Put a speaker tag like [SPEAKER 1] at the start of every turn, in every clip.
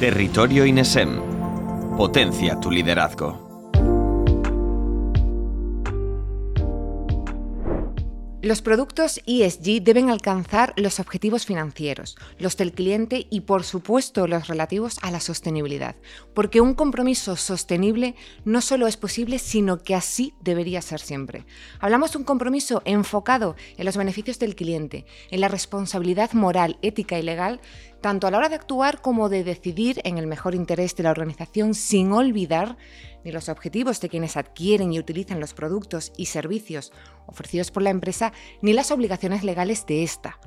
[SPEAKER 1] Territorio INESEM. Potencia tu liderazgo.
[SPEAKER 2] Los productos ESG deben alcanzar los objetivos financieros, los del cliente y por supuesto los relativos a la sostenibilidad, porque un compromiso sostenible no solo es posible, sino que así debería ser siempre. Hablamos de un compromiso enfocado en los beneficios del cliente, en la responsabilidad moral, ética y legal tanto a la hora de actuar como de decidir en el mejor interés de la organización sin olvidar ni los objetivos de quienes adquieren y utilizan los productos y servicios ofrecidos por la empresa, ni las obligaciones legales de esta.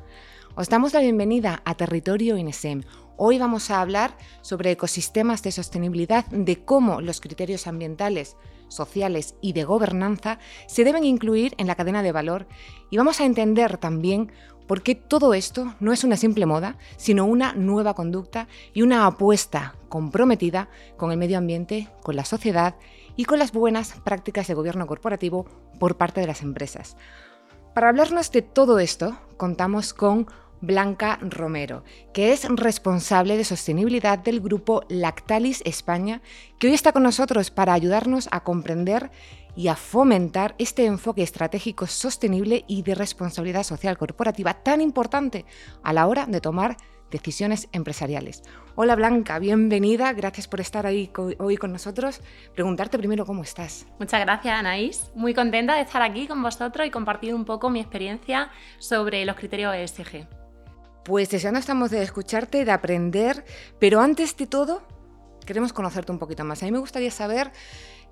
[SPEAKER 2] Os damos la bienvenida a Territorio INESEM. Hoy vamos a hablar sobre ecosistemas de sostenibilidad, de cómo los criterios ambientales, sociales y de gobernanza se deben incluir en la cadena de valor y vamos a entender también porque todo esto no es una simple moda, sino una nueva conducta y una apuesta comprometida con el medio ambiente, con la sociedad y con las buenas prácticas de gobierno corporativo por parte de las empresas. Para hablarnos de todo esto, contamos con Blanca Romero, que es responsable de sostenibilidad del grupo Lactalis España, que hoy está con nosotros para ayudarnos a comprender y a fomentar este enfoque estratégico sostenible y de responsabilidad social corporativa tan importante a la hora de tomar decisiones empresariales. Hola Blanca, bienvenida, gracias por estar ahí hoy con nosotros. Preguntarte primero cómo estás.
[SPEAKER 3] Muchas gracias Anaís, muy contenta de estar aquí con vosotros y compartir un poco mi experiencia sobre los criterios ESG.
[SPEAKER 2] Pues deseando estamos de escucharte, de aprender, pero antes de todo queremos conocerte un poquito más. A mí me gustaría saber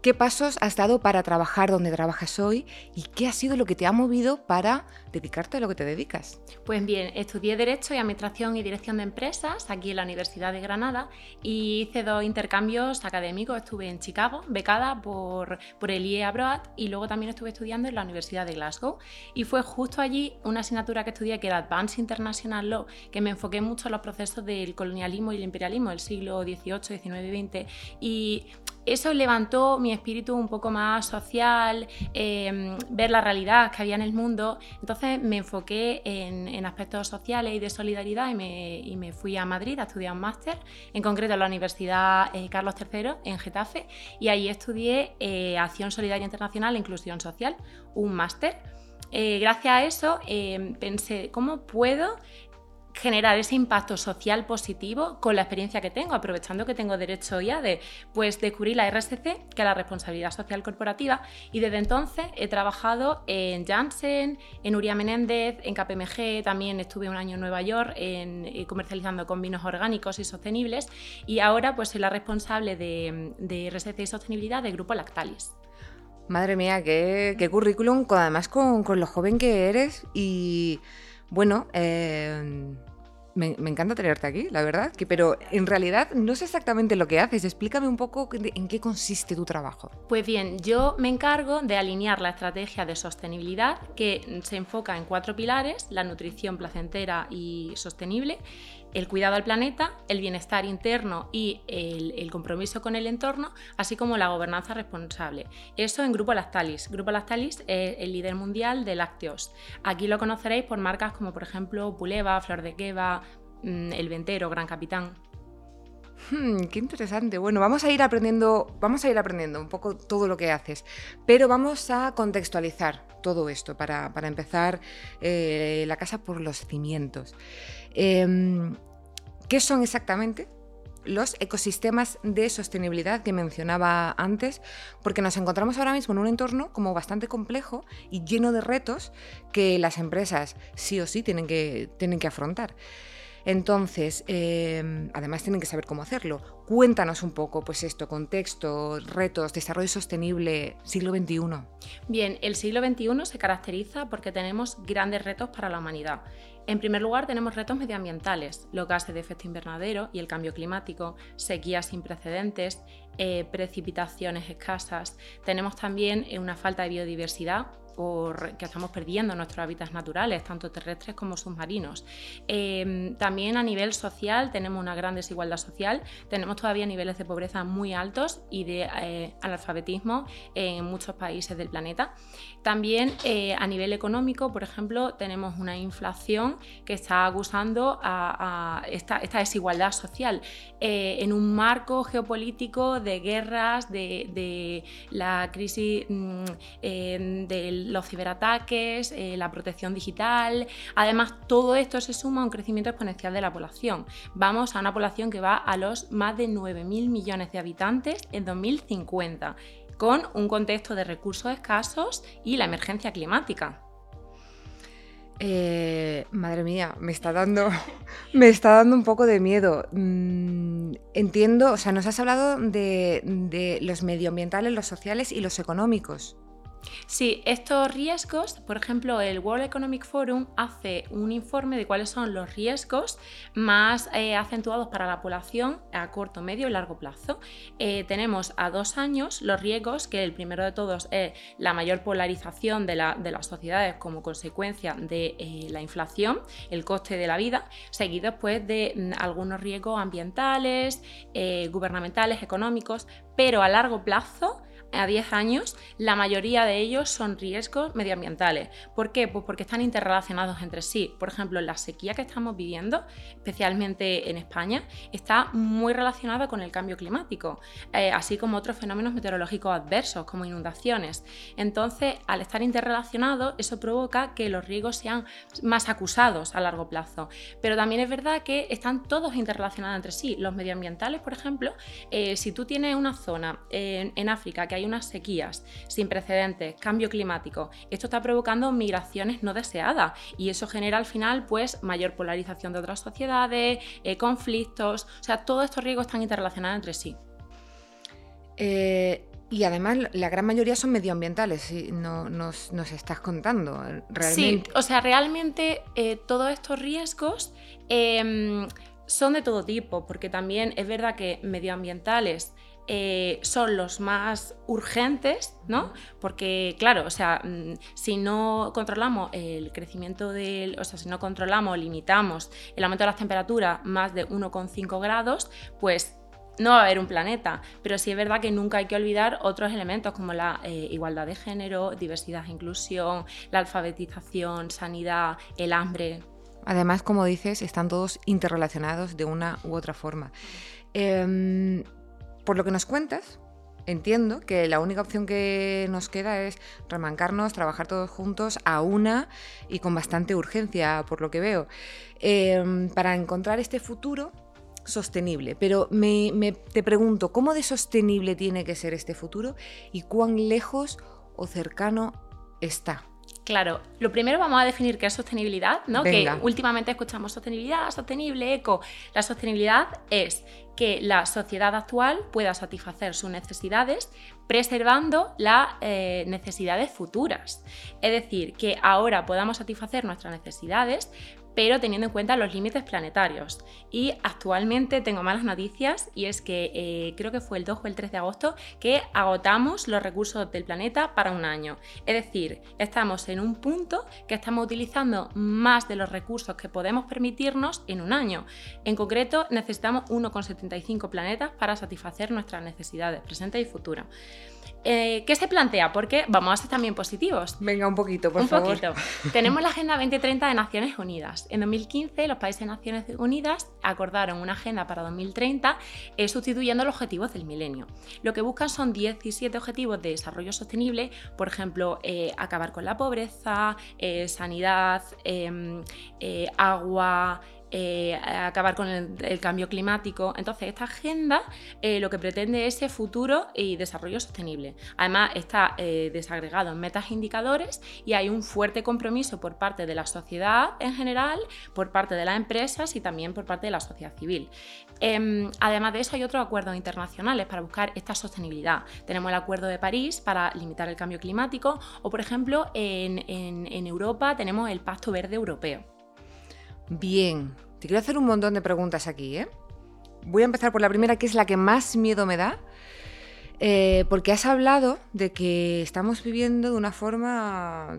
[SPEAKER 2] ¿Qué pasos has dado para trabajar donde trabajas hoy y qué ha sido lo que te ha movido para dedicarte a lo que te dedicas?
[SPEAKER 3] Pues bien, estudié Derecho y Administración y Dirección de Empresas aquí en la Universidad de Granada y hice dos intercambios académicos. Estuve en Chicago, becada por, por el IE Abroad y luego también estuve estudiando en la Universidad de Glasgow. Y fue justo allí una asignatura que estudié que era Advanced International Law, que me enfoqué mucho en los procesos del colonialismo y el imperialismo del siglo XVIII, XIX y XX. Y eso levantó mi espíritu un poco más social, em, ver la realidad que había en el mundo. Entonces me enfoqué en, aspectos sociales y de solidaridad y me, fui a Madrid a estudiar un máster, en concreto en la Universidad eh, Carlos III en Getafe, y ahí estudié eh, Acción Solidaria Internacional e Inclusión Social, un máster. Eh, gracias a eso em, pensé, ¿cómo puedo generar ese impacto social positivo con la experiencia que tengo, aprovechando que tengo derecho ya de pues descubrir la RSC, que es la responsabilidad social corporativa, y desde entonces he trabajado en Janssen, en Uria Menéndez, en KPMG, también estuve un año en Nueva York en, eh, comercializando con vinos orgánicos y sostenibles, y ahora pues soy la responsable de, de RSC y sostenibilidad del grupo Lactalis.
[SPEAKER 2] Madre mía, qué, qué currículum, además con, con lo joven que eres y bueno, eh, me, encanta tenerte aquí, la verdad, que, pero en realidad no sé exactamente lo que haces. Explícame un poco en qué consiste tu trabajo.
[SPEAKER 3] Pues bien, yo me encargo de alinear la estrategia de sostenibilidad que se enfoca en cuatro pilares, la nutrición placentera y sostenible, el cuidado al planeta, el bienestar interno y el, compromiso con el entorno, así como la gobernanza responsable. Eso en Grupo Lactalis. Grupo Lactalis es el líder mundial de lácteos. Aquí lo conoceréis por marcas como por ejemplo Puleva, Flor de Queva, mm, El Ventero, Gran Capitán.
[SPEAKER 2] Hmm, qué interesante. Bueno, vamos a ir aprendiendo, vamos a ir aprendiendo un poco todo lo que haces, pero vamos a contextualizar todo esto para, empezar eh, la casa por los cimientos. Em, ¿Qué son exactamente los ecosistemas de sostenibilidad que mencionaba antes, porque nos encontramos ahora mismo en un entorno como bastante complejo y lleno de retos que las empresas sí o sí tienen que, tienen que afrontar. Entonces, em, además tienen que saber cómo hacerlo. Cuéntanos un poco, pues esto, contexto, retos, desarrollo sostenible, siglo XXI.
[SPEAKER 3] Bien, el siglo XXI se caracteriza porque tenemos grandes retos para la humanidad. En primer lugar, tenemos retos medioambientales, los gases de efecto invernadero y el cambio climático, sequías sin precedentes, eh, precipitaciones escasas. Tenemos también eh, una falta de biodiversidad por que estamos perdiendo nuestros hábitats naturales, tanto terrestres como submarinos. Em, también a nivel social tenemos una gran desigualdad social, tenemos todavía niveles de pobreza muy altos y de eh, analfabetismo en muchos países del planeta. También eh, a nivel económico, por ejemplo, tenemos una inflación que está acusando a, esta, desigualdad social eh, en un marco geopolítico de guerras, de, la crisis mm, los ciberataques, eh, la protección digital. Además, todo esto se suma a un crecimiento exponencial de la población. Vamos a una población que va a los más de 9.000 millones de habitantes en 2050 con un contexto de recursos escasos y la emergencia climática.
[SPEAKER 2] Eh, madre mía, me está dando, me está dando un poco de miedo. Mm, entiendo, o sea, nos has hablado de los medioambientales, los sociales y los económicos.
[SPEAKER 3] Sí, estos riesgos, por ejemplo, el World Economic Forum hace un informe de cuáles son los riesgos más eh, acentuados para la población a corto, medio y largo plazo. Eh, tenemos a dos años los riesgos, que el primero de todos es la mayor polarización de, las sociedades como consecuencia de eh, la inflación, el coste de la vida, seguido pues de mm, algunos riesgos ambientales, gubernamentales, económicos, pero a largo plazo a 10 años, la mayoría de ellos son riesgos medioambientales. ¿Por qué? Pues porque están interrelacionados entre sí. Por ejemplo, la sequía que estamos viviendo, especialmente en España, está muy relacionada con el cambio climático, eh, así como otros fenómenos meteorológicos adversos, como inundaciones. Entonces, al estar interrelacionados, eso provoca que los riesgos sean más acusados a largo plazo. Pero también es verdad que están todos interrelacionados entre sí. Los medioambientales, por ejemplo, eh, si tú tienes una zona en, en África que hay unas sequías sin precedentes, cambio climático. Esto está provocando migraciones no deseadas y eso genera al final pues mayor polarización de otras sociedades, eh, conflictos, o sea, todos estos riesgos están interrelacionados entre sí.
[SPEAKER 2] Eh, y además la gran mayoría son medioambientales, si no, nos, estás contando.
[SPEAKER 3] Sí, o sea, realmente eh, todos estos riesgos em, son de todo tipo, porque también es verdad que medioambientales eh, son los más urgentes, ¿no? Porque, claro, o sea, mm, si no controlamos el crecimiento del, o sea, si no controlamos, limitamos el aumento de las temperaturas más de 1,5 grados, pues no va a haber un planeta, pero sí es verdad que nunca hay que olvidar otros elementos como la eh, igualdad de género, diversidad e inclusión, la alfabetización, sanidad, el hambre.
[SPEAKER 2] Además, como dices, están todos interrelacionados de una u otra forma. Em, por lo que nos cuentas, entiendo que la única opción que nos queda es remancarnos, trabajar todos juntos a una y con bastante urgencia, por lo que veo, em, para encontrar este futuro sostenible. Pero me, te pregunto, ¿cómo de sostenible tiene que ser este futuro y cuán lejos o cercano está?
[SPEAKER 3] Claro, lo primero vamos a definir qué es sostenibilidad, ¿no? Que últimamente escuchamos sostenibilidad, sostenible, eco. La sostenibilidad es que la sociedad actual pueda satisfacer sus necesidades preservando las eh, necesidades futuras. Es decir, que ahora podamos satisfacer nuestras necesidades, pero teniendo en cuenta los límites planetarios. Y actualmente tengo malas noticias y es que eh, creo que fue el 2 o el 3 de agosto que agotamos los recursos del planeta para un año. Es decir, estamos en un punto que estamos utilizando más de los recursos que podemos permitirnos en un año. En concreto, necesitamos 1,75 planetas para satisfacer nuestras necesidades presentes y futuras. Eh, ¿Qué se plantea? Porque vamos a ser también positivos.
[SPEAKER 2] Venga, un poquito, por
[SPEAKER 3] un
[SPEAKER 2] favor.
[SPEAKER 3] Poquito. Tenemos la Agenda 2030 de Naciones Unidas. En 2015, los países de Naciones Unidas acordaron una agenda para 2030 eh, sustituyendo los objetivos del milenio. Lo que buscan son 17 objetivos de desarrollo sostenible, por ejemplo, eh, acabar con la pobreza, sanidad, em, agua, eh, acabar con el, cambio climático. Entonces, esta agenda eh, lo que pretende es ese futuro y desarrollo sostenible. Además, está eh, desagregado en metas e indicadores y hay un fuerte compromiso por parte de la sociedad en general, por parte de las empresas y también por parte de la sociedad civil. Em, además de eso, hay otros acuerdos internacionales para buscar esta sostenibilidad. Tenemos el Acuerdo de París para limitar el cambio climático o, por ejemplo, en Europa tenemos el Pacto Verde Europeo.
[SPEAKER 2] Bien, te quiero hacer un montón de preguntas aquí, ¿eh? Voy a empezar por la primera, que es la que más miedo me da. Eh, porque has hablado de que estamos viviendo de una forma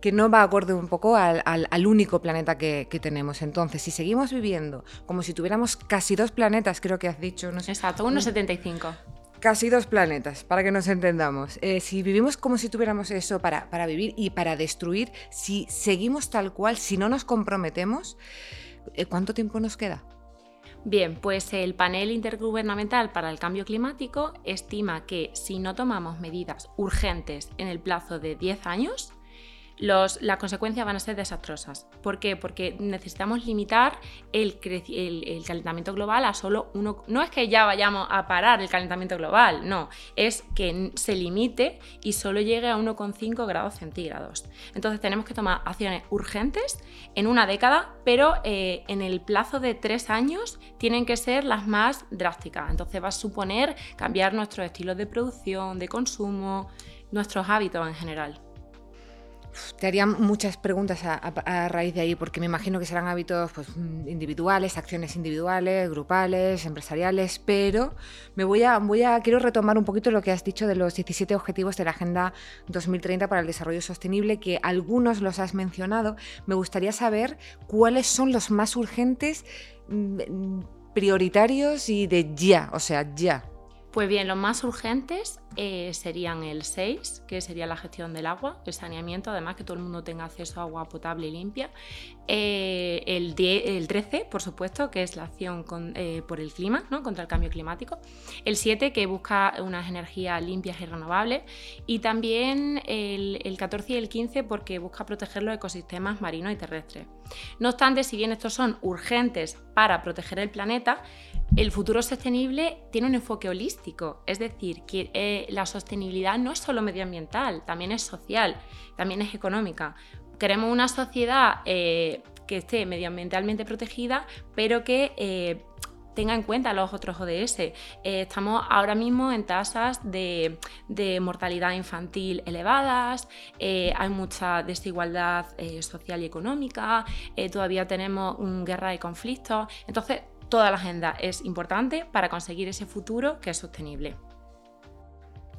[SPEAKER 2] que no va acorde un poco al, único planeta que, tenemos. Entonces, si seguimos viviendo como si tuviéramos casi dos planetas, creo que has dicho, no sé.
[SPEAKER 3] Exacto, 1,75.
[SPEAKER 2] Casi dos planetas, para que nos entendamos. Eh, si vivimos como si tuviéramos eso para, para vivir y para destruir, si seguimos tal cual, si no nos comprometemos, eh, ¿cuánto tiempo nos queda?
[SPEAKER 3] Bien, pues el panel intergubernamental para el cambio climático estima que si no tomamos medidas urgentes en el plazo de 10 años, las consecuencias van a ser desastrosas. ¿Por qué? Porque necesitamos limitar el, calentamiento global a solo uno. No es que ya vayamos a parar el calentamiento global, no, es que se limite y solo llegue a 1,5 grados centígrados. Entonces tenemos que tomar acciones urgentes en una década, pero eh, en el plazo de tres años tienen que ser las más drásticas. Entonces va a suponer cambiar nuestros estilos de producción, de consumo, nuestros hábitos en general.
[SPEAKER 2] Te haría muchas preguntas a, raíz de ahí, porque me imagino que serán hábitos pues, individuales, acciones individuales, grupales, empresariales, pero me voy a, quiero retomar un poquito lo que has dicho de los 17 objetivos de la Agenda 2030 para el Desarrollo Sostenible, que algunos los has mencionado. Me gustaría saber cuáles son los más urgentes, mm, prioritarios y de ya, o sea, ya.
[SPEAKER 3] Pues bien, los más urgentes eh, serían el 6, que sería la gestión del agua, el saneamiento, además que todo el mundo tenga acceso a agua potable y limpia. Eh, el, el, 13, por supuesto, que es la acción eh, por el clima, ¿no? contra el cambio climático. El 7, que busca unas energías limpias y renovables. Y también el, el 14 y el 15, porque busca proteger los ecosistemas marinos y terrestres. No obstante, si bien estos son urgentes para proteger el planeta, el futuro sostenible tiene un enfoque holístico, es decir, que la sostenibilidad no es solo medioambiental, también es social, también es económica. Queremos una sociedad eh, que esté medioambientalmente protegida, pero que eh, tenga en cuenta los otros ODS. estamos ahora mismo en tasas de, mortalidad infantil elevadas, hay mucha desigualdad social y económica, todavía tenemos una guerra de conflictos. Entonces, toda la agenda es importante para conseguir ese futuro que es sostenible.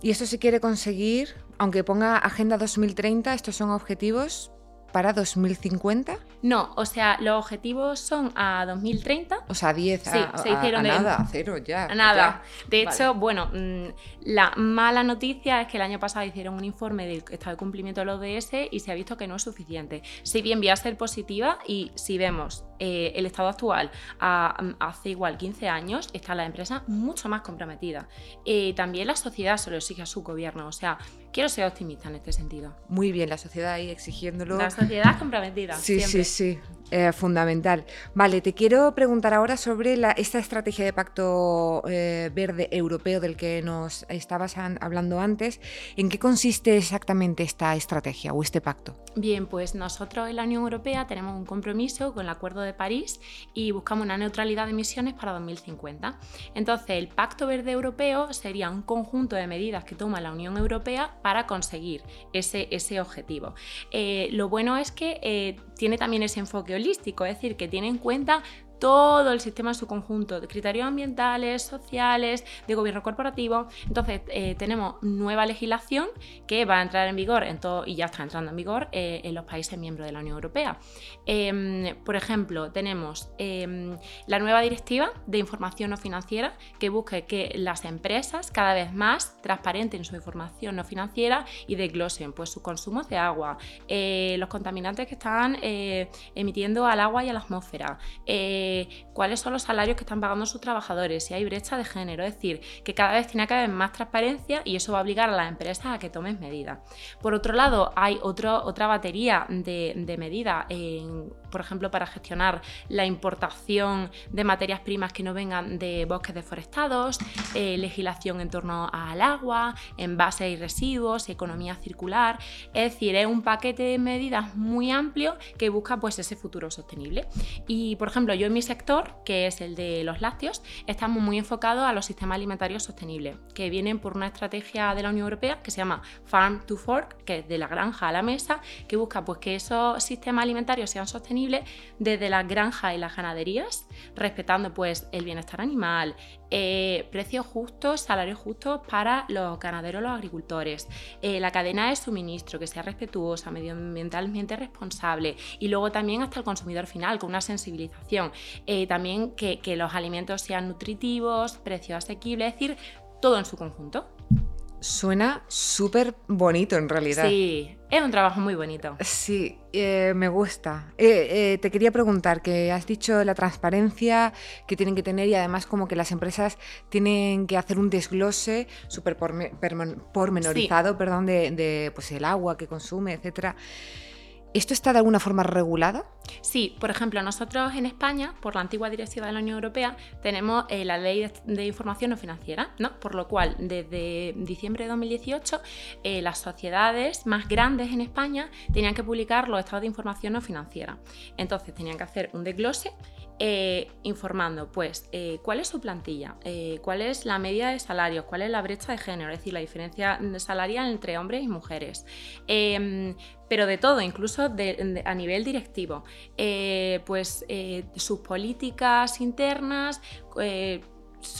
[SPEAKER 2] Y esto se quiere conseguir, aunque ponga Agenda 2030, estos son objetivos para 2050?
[SPEAKER 3] No, o sea, los objetivos son a 2030.
[SPEAKER 2] O sea, 10
[SPEAKER 3] sí, se hicieron
[SPEAKER 2] a, nada, a cero ya.
[SPEAKER 3] A nada. De hecho, bueno, mm, la mala noticia es que el año pasado hicieron un informe del estado de cumplimiento de los ODS y se ha visto que no es suficiente. Si bien voy a ser positiva y si vemos eh, el estado actual hace igual 15 años, está la empresa mucho más comprometida. Eh, también la sociedad se lo exige a su gobierno. O sea, quiero ser optimista en este sentido.
[SPEAKER 2] Muy bien, la sociedad ahí exigiéndolo.
[SPEAKER 3] La sociedad comprometida.
[SPEAKER 2] Sí, sí, sí. Eh, fundamental. Vale, te quiero preguntar ahora sobre esta estrategia de pacto eh, verde europeo del que nos estabas hablando antes. ¿En qué consiste exactamente esta estrategia o este pacto?
[SPEAKER 3] Bien, pues nosotros en la Unión Europea tenemos un compromiso con el Acuerdo de París y buscamos una neutralidad de emisiones para 2050. Entonces, el Pacto Verde Europeo sería un conjunto de medidas que toma la Unión Europea para conseguir ese, ese objetivo. Eh, lo bueno es que tiene también ese enfoque holístico, es decir, que tiene en cuenta todo el sistema en su conjunto de criterios ambientales, sociales, de gobierno corporativo. Entonces, eh, tenemos nueva legislación que va a entrar en vigor en todo, y ya está entrando en vigor eh, en los países miembros de la Unión Europea. Em, por ejemplo, tenemos em, la nueva directiva de información no financiera que busque que las empresas cada vez más transparenten su información no financiera y desglosen pues, sus consumos de agua, eh, los contaminantes que están emitiendo al agua y a la atmósfera cuáles son los salarios que están pagando sus trabajadores, si hay brecha de género, es decir, que cada vez tiene que haber más transparencia y eso va a obligar a las empresas a que tomen medidas. Por otro lado, hay otra batería de, de medidas en por ejemplo, para gestionar la importación de materias primas que no vengan de bosques deforestados, eh, legislación en torno al agua, envases y residuos, economía circular. Es decir, es un paquete de medidas muy amplio que busca pues, ese futuro sostenible. Y, por ejemplo, yo en mi sector, que es el de los lácteos, estamos muy enfocados a los sistemas alimentarios sostenibles, que vienen por una estrategia de la Unión Europea que se llama Farm to Fork, que es de la granja a la mesa, que busca pues, que esos sistemas alimentarios sean sostenibles desde las granjas y las ganaderías, respetando pues, el bienestar animal, eh, precios justos, salarios justos para los ganaderos los agricultores, eh, la cadena de suministro que sea respetuosa, medioambientalmente responsable y luego también hasta el consumidor final con una sensibilización. Eh, también que, que los alimentos sean nutritivos, precios asequibles, es decir, todo en su conjunto.
[SPEAKER 2] Suena súper bonito en realidad.
[SPEAKER 3] Sí, es un trabajo muy bonito.
[SPEAKER 2] Sí, eh, me gusta. Eh, eh, te quería preguntar, que has dicho la transparencia que tienen que tener y además como que las empresas tienen que hacer un desglose súper pormenorizado, perdón, de, de, pues, el agua que consume, etcétera. ¿Esto está de alguna forma regulado?
[SPEAKER 3] Sí, por ejemplo, nosotros en España, por la antigua directiva de la Unión Europea, tenemos eh, la ley de, información no financiera, ¿no? por lo cual desde diciembre de 2018 eh, las sociedades más grandes en España tenían que publicar los estados de información no financiera. Entonces tenían que hacer un desglose eh, informando, pues, cuál es su plantilla, cuál es la media de salarios, cuál es la brecha de género, es decir, la diferencia salarial entre hombres y mujeres, em, pero de todo, incluso a nivel directivo. Eh, pues eh, sus políticas internas, eh,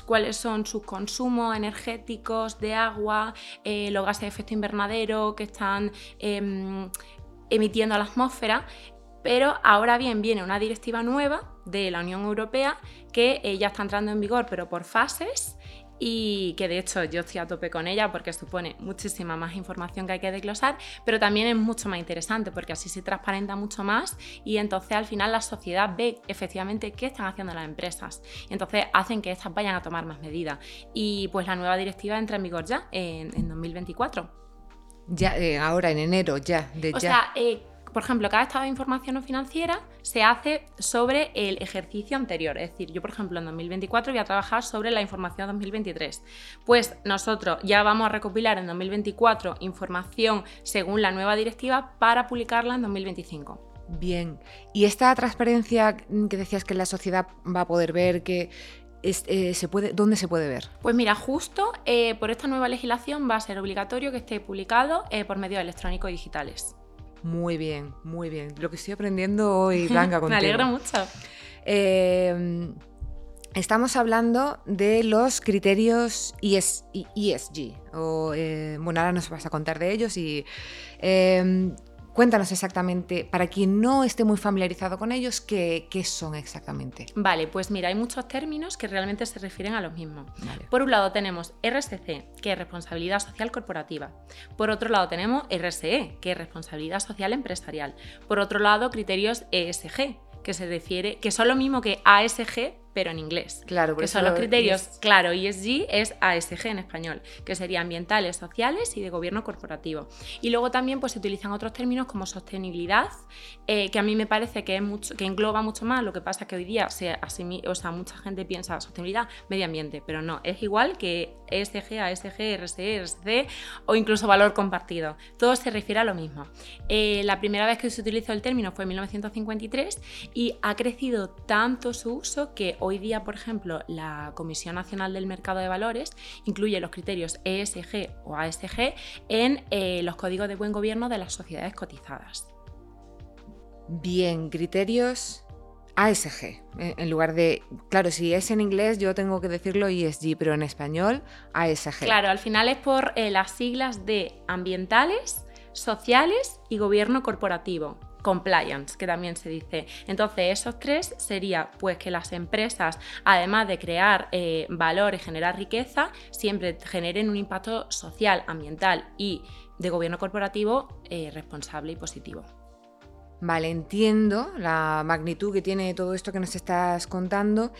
[SPEAKER 3] cuáles son sus consumos energéticos de agua, los gases de efecto invernadero que están em, emitiendo a la atmósfera. Pero ahora bien viene una directiva nueva de la Unión Europea que ya está entrando en vigor, pero por fases, y que de hecho yo estoy a tope con ella porque supone muchísima más información que hay que desglosar, pero también es mucho más interesante porque así se transparenta mucho más y entonces al final la sociedad ve efectivamente qué están haciendo las empresas y entonces hacen que estas vayan a tomar más medidas. Y pues la nueva directiva entra en vigor ya en, 2024.
[SPEAKER 2] Ya, eh, ahora en enero, ya, de
[SPEAKER 3] o sea, eh, por ejemplo, cada estado de información no financiera se hace sobre el ejercicio anterior. Es decir, yo, por ejemplo, en 2024 voy a trabajar sobre la información 2023. Pues nosotros ya vamos a recopilar en 2024 información según la nueva directiva para publicarla en 2025.
[SPEAKER 2] Bien. ¿Y esta transparencia que decías que la sociedad va a poder ver que eh, se puede, ¿dónde se puede ver?
[SPEAKER 3] Pues mira, justo eh, por esta nueva legislación va a ser obligatorio que esté publicado eh, por medios electrónicos digitales.
[SPEAKER 2] Muy bien, muy bien. Lo que estoy aprendiendo hoy, Blanca, contigo.
[SPEAKER 3] Me alegro mucho.
[SPEAKER 2] Eh, estamos hablando de los criterios ESG. O, eh, bueno, ahora nos vas a contar de ellos y eh, Cuéntanos exactamente, para quien no esté muy familiarizado con ellos, ¿qué, son exactamente?
[SPEAKER 3] Vale, pues mira, hay muchos términos que realmente se refieren a lo mismo. Por un lado tenemos RSC, que es Responsabilidad Social Corporativa. Por otro lado tenemos RSE, que es Responsabilidad Social Empresarial. Por otro lado, criterios ESG, que se refiere, que son lo mismo que ASG, pero en inglés.
[SPEAKER 2] Claro,
[SPEAKER 3] que son los criterios, claro, ESG es ASG en español, que sería ambientales, sociales y de gobierno corporativo. Y luego también pues, se utilizan otros términos como sostenibilidad, eh, que a mí me parece que, es mucho, que engloba mucho más, lo que pasa es que hoy día se o sea, mucha gente piensa sostenibilidad, medio ambiente, pero no, es igual que ESG, ASG, RSE, RSC o incluso valor compartido. Todo se refiere a lo mismo. Eh, la primera vez que se utilizó el término fue en 1953 y ha crecido tanto su uso que hoy día, por ejemplo, la Comisión Nacional del Mercado de Valores incluye los criterios ESG o ASG en eh, los códigos de buen gobierno de las sociedades cotizadas.
[SPEAKER 2] Bien, criterios ASG, eh, en lugar de, claro, si es en inglés yo tengo que decirlo ESG, pero en español ASG.
[SPEAKER 3] Claro, al final es por eh, las siglas de ambientales, sociales y gobierno corporativo compliance, que también se dice. Entonces, esos tres sería pues que las empresas, además de crear eh, valor y generar riqueza, siempre generen un impacto social, ambiental y de gobierno corporativo eh, responsable y positivo.
[SPEAKER 2] Vale, entiendo la magnitud que tiene todo esto que nos estás contando.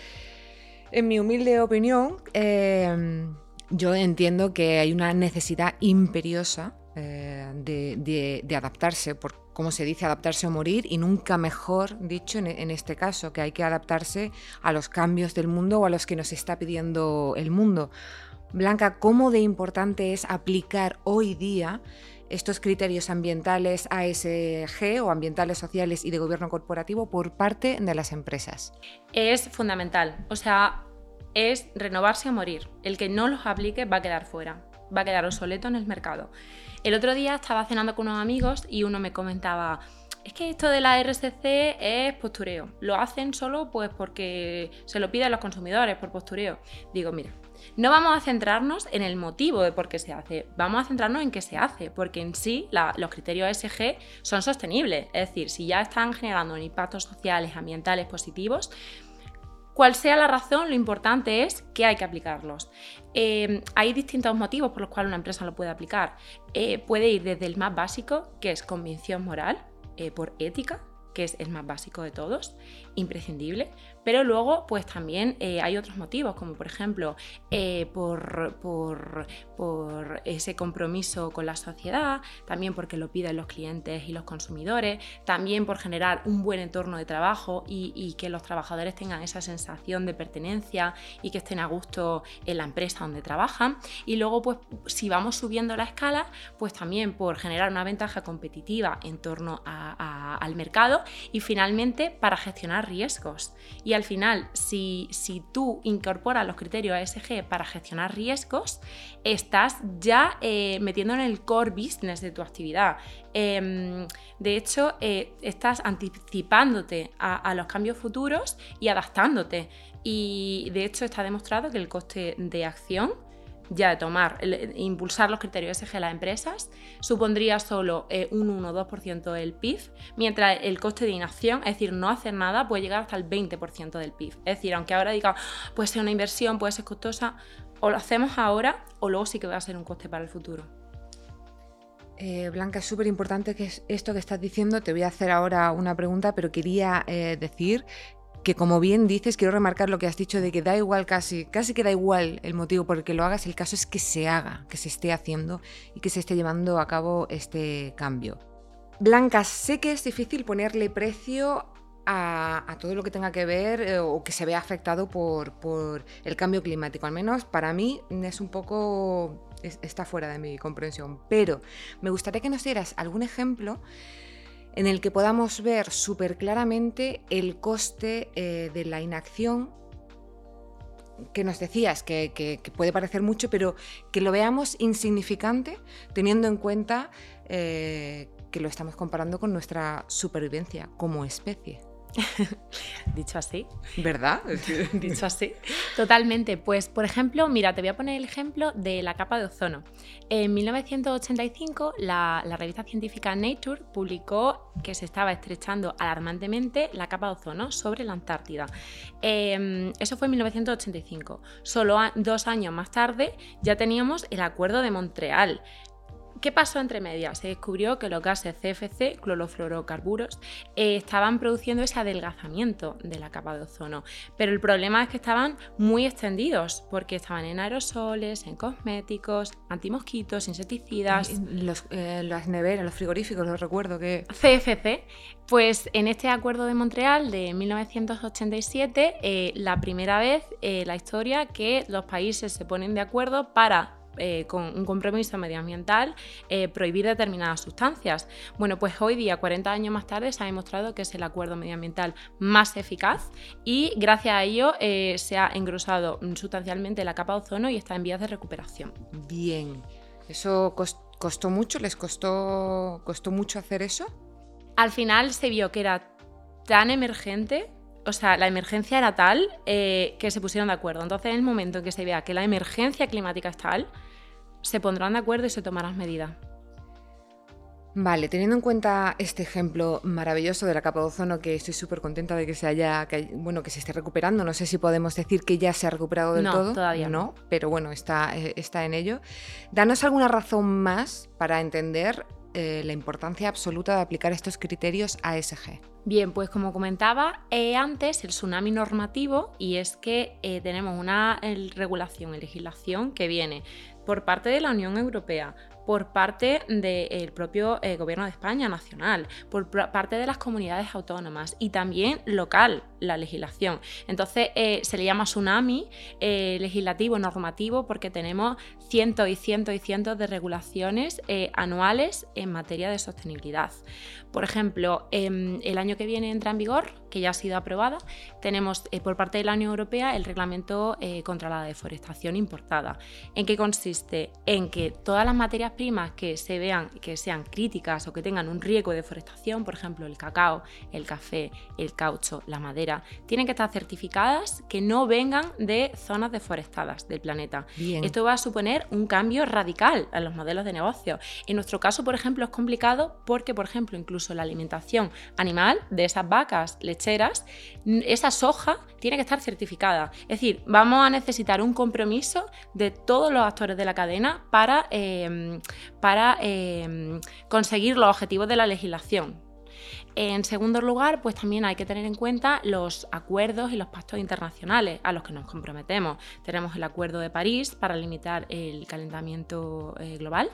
[SPEAKER 2] En mi humilde opinión, eh, yo entiendo que hay una necesidad imperiosa de, de, adaptarse, por, como se dice, adaptarse o morir, y nunca mejor dicho en, este caso, que hay que adaptarse a los cambios del mundo o a los que nos está pidiendo el mundo. Blanca, ¿cómo de importante es aplicar hoy día estos criterios ambientales ASG o ambientales sociales y de gobierno corporativo por parte de las empresas?
[SPEAKER 3] Es fundamental, o sea, es renovarse o morir. El que no los aplique va a quedar fuera, va a quedar obsoleto en el mercado. El otro día estaba cenando con unos amigos y uno me comentaba, es que esto de la RSC es postureo. Lo hacen solo pues porque se lo piden los consumidores por postureo. Digo, mira, no vamos a centrarnos en el motivo de por qué se hace, vamos a centrarnos en qué se hace, porque en sí los criterios SG son sostenibles. Es decir, si ya están generando impactos sociales, ambientales positivos, cual sea la razón, lo importante es que hay que aplicarlos. Eh, hay distintos motivos por los cuales una empresa lo puede aplicar. Eh, puede ir desde el más básico, que es convicción moral, eh, por ética, que es el más básico de todos, imprescindible, pero luego pues también eh, hay otros motivos, como por ejemplo por, por, ese compromiso con la sociedad, también porque lo piden los clientes y los consumidores, también por generar un buen entorno de trabajo y, que los trabajadores tengan esa sensación de pertenencia y que estén a gusto en la empresa donde trabajan. Y luego pues si vamos subiendo la escala, pues también por generar una ventaja competitiva en torno al mercado y finalmente para gestionar riesgos. Y al final, si, si tú incorporas los criterios ASG para gestionar riesgos, estás ya eh, metiendo en el core business de tu actividad. Em, de hecho, eh, estás anticipándote a los cambios futuros y adaptándote. Y de hecho está demostrado que el coste de acción ya de tomar, impulsar los criterios SG a las empresas, supondría solo eh, un 1-2% del PIB, mientras el coste de inacción, es decir, no hacer nada, puede llegar hasta el 20% del PIB. Es decir, aunque ahora diga, puede ser una inversión, puede ser costosa, o lo hacemos ahora o luego sí que va a ser un coste para el futuro.
[SPEAKER 2] Eh, Blanca, es súper importante que es esto que estás diciendo. Te voy a hacer ahora una pregunta, pero quería eh, decir que como bien dices, quiero remarcar lo que has dicho de que da igual casi, casi que da igual el motivo por el que lo hagas, el caso es que se haga, que se esté haciendo y que se esté llevando a cabo este cambio. Blanca, sé que es difícil ponerle precio a, todo lo que tenga que ver eh, o que se vea afectado por, el cambio climático, al menos para mí es un poco, está fuera de mi comprensión, pero me gustaría que nos dieras algún ejemplo en el que podamos ver súper claramente el coste eh, de la inacción que nos decías, que, puede parecer mucho, pero que lo veamos insignificante teniendo en cuenta eh, que lo estamos comparando con nuestra supervivencia como especie.
[SPEAKER 3] Dicho así.
[SPEAKER 2] ¿Verdad?
[SPEAKER 3] Dicho así. Totalmente. Pues, por ejemplo, mira, te voy a poner el ejemplo de la capa de ozono. En 1985, la, revista científica Nature publicó que se estaba estrechando alarmantemente la capa de ozono sobre la Antártida. Em, eso fue en 1985. Solo dos años más tarde ya teníamos el Acuerdo de Montreal, ¿Qué pasó entre medias? Se descubrió que los gases CFC, clorofluorocarburos, eh, estaban produciendo ese adelgazamiento de la capa de ozono. Pero el problema es que estaban muy extendidos, porque estaban en aerosoles, en cosméticos, antimosquitos, insecticidas.
[SPEAKER 2] Los, eh, las neveras, los frigoríficos, los recuerdo que.
[SPEAKER 3] CFC. Pues en este acuerdo de Montreal de 1987, eh, la primera vez en la historia que los países se ponen de acuerdo para eh, con un compromiso medioambiental eh, prohibir determinadas sustancias. Bueno, pues hoy día, 40 años más tarde, se ha demostrado que es el acuerdo medioambiental más eficaz y gracias a ello eh, se ha engrosado sustancialmente la capa de ozono y está en vías de recuperación.
[SPEAKER 2] Bien, ¿eso costó mucho? ¿Les costó, costó mucho hacer eso?
[SPEAKER 3] Al final se vio que era tan emergente o sea, la emergencia era tal que se pusieron de acuerdo. Entonces, en el momento en que se vea que la emergencia climática es tal, se pondrán de acuerdo y se tomarán medidas.
[SPEAKER 2] Vale, teniendo en cuenta este ejemplo maravilloso de la capa de ozono, que estoy súper contenta de que se haya, bueno, que se esté recuperando. No sé si podemos decir que ya se ha recuperado del todo.
[SPEAKER 3] Todavía
[SPEAKER 2] no, pero bueno, está, eh, está en ello. Danos alguna razón más para entender eh, la importancia absoluta de aplicar estos criterios ASG.
[SPEAKER 3] Bien, pues como comentaba eh, antes, el tsunami normativo, y es que eh, tenemos una regulación y legislación que viene por parte de la Unión Europea, por parte del propio eh, Gobierno de España nacional, por parte de las comunidades autónomas y también local, la legislación. Entonces eh, se le llama tsunami eh, legislativo, normativo, porque tenemos cientos y cientos y cientos de regulaciones anuales en materia de sostenibilidad. Por ejemplo, em, el año que viene entra en vigor, que ya ha sido aprobada, tenemos por parte de la Unión Europea el reglamento contra la deforestación importada. ¿En qué consiste? En que todas las materias primas que se vean que sean críticas o que tengan un riesgo de deforestación, por ejemplo el cacao, el café, el caucho, la madera, tienen que estar certificadas que no vengan de zonas deforestadas del planeta. Esto va a suponer un cambio radical en los modelos de negocio. En nuestro caso, por ejemplo, es complicado porque, por ejemplo, incluso la alimentación animal de esas vacas lecheras, esa soja tiene que estar certificada. Es decir, vamos a necesitar un compromiso de todos los actores de la cadena para eh, para em, conseguir los objetivos de la legislación. En segundo lugar, pues también hay que tener en cuenta los acuerdos y los pactos internacionales a los que nos comprometemos. Tenemos el Acuerdo de París para limitar el calentamiento eh, global.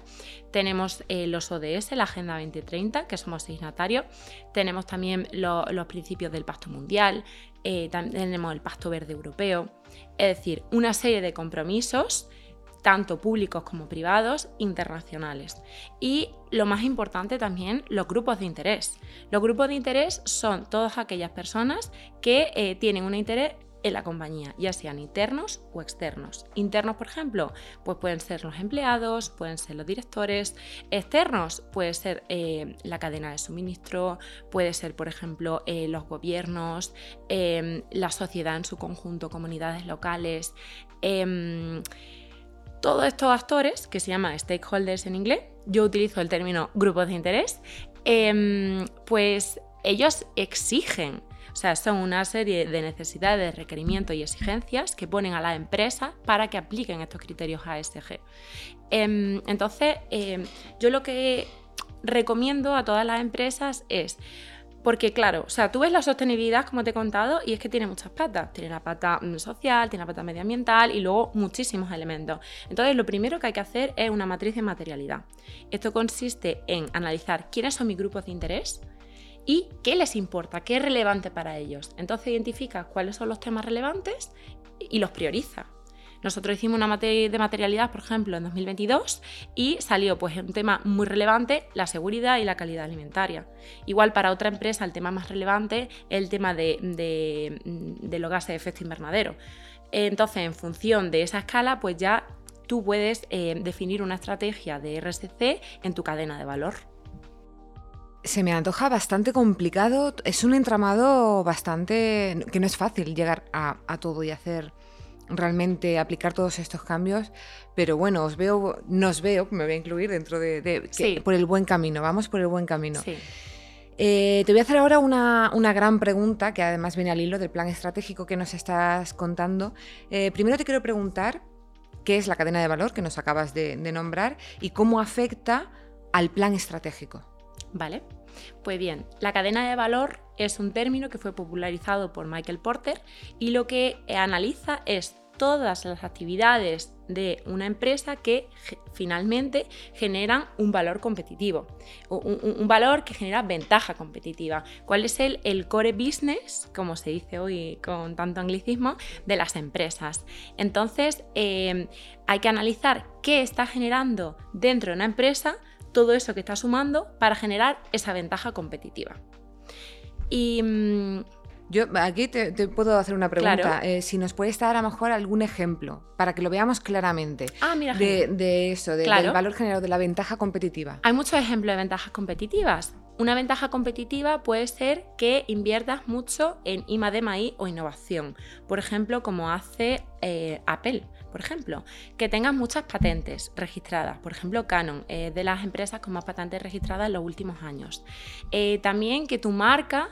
[SPEAKER 3] Tenemos eh, los ODS, la Agenda 2030, que somos signatarios. Tenemos también los principios del Pacto Mundial. Eh, tenemos el Pacto Verde Europeo. Es decir, una serie de compromisos tanto públicos como privados, internacionales. Y lo más importante también, los grupos de interés. Los grupos de interés son todas aquellas personas que eh, tienen un interés en la compañía, ya sean internos o externos. Internos, por ejemplo, pues pueden ser los empleados, pueden ser los directores. Externos, puede ser eh, la cadena de suministro, puede ser, por ejemplo, eh, los gobiernos, la sociedad en su conjunto, comunidades locales. Todos estos actores, que se llama stakeholders en inglés, yo utilizo el término grupos de interés, em, pues ellos exigen, o sea, son una serie de necesidades, requerimientos y exigencias que ponen a la empresa para que apliquen estos criterios ASG. Em, entonces, em, yo lo que recomiendo a todas las empresas es porque claro, o sea, tú ves la sostenibilidad, como te he contado, y es que tiene muchas patas. Tiene la pata mm, social, tiene la pata medioambiental y luego muchísimos elementos. Entonces, lo primero que hay que hacer es una matriz de materialidad. Esto consiste en analizar quiénes son mis grupos de interés, y qué les importa, qué es relevante para ellos. Entonces identifica cuáles son los temas relevantes y los prioriza. Nosotros hicimos una materia de materialidad, por ejemplo, en 2022 y salió pues un tema muy relevante, la seguridad y la calidad alimentaria. Igual para otra empresa el tema más relevante es el tema de, los gases de efecto invernadero. Entonces, en función de esa escala, pues ya tú puedes eh, definir una estrategia de RSC en tu cadena de valor.
[SPEAKER 2] Se me antoja bastante complicado, es un entramado bastante que no es fácil llegar a todo y hacer realmente aplicar todos estos cambios, pero bueno, os veo, nos veo, me voy a incluir dentro de, por el buen camino, vamos por el buen camino. Eh, te voy a hacer ahora una, gran pregunta que además viene al hilo del plan estratégico que nos estás contando. Eh, primero te quiero preguntar qué es la cadena de valor que nos acabas de, de nombrar y cómo afecta al plan estratégico.
[SPEAKER 3] Vale. Pues bien, la cadena de valor es un término que fue popularizado por Michael Porter y lo que analiza es todas las actividades de una empresa que finalmente generan un valor competitivo, un, valor que genera ventaja competitiva. ¿Cuál es el, core business, como se dice hoy con tanto anglicismo, de las empresas? Entonces, eh, hay que analizar qué está generando dentro de una empresa todo eso que está sumando para generar esa ventaja competitiva. Y
[SPEAKER 2] mm, yo aquí te, puedo hacer una pregunta. Eh, si nos puedes dar a lo mejor algún ejemplo para que lo veamos claramente
[SPEAKER 3] ah, mira,
[SPEAKER 2] de, eso, del valor generado, de la ventaja competitiva.
[SPEAKER 3] Hay muchos ejemplos de ventajas competitivas. Una ventaja competitiva puede ser que inviertas mucho en I+D+I o innovación. Por ejemplo, como hace eh, Apple, por ejemplo, que tengas muchas patentes registradas, por ejemplo Canon, eh, de las empresas con más patentes registradas en los últimos años. Eh, también que tu marca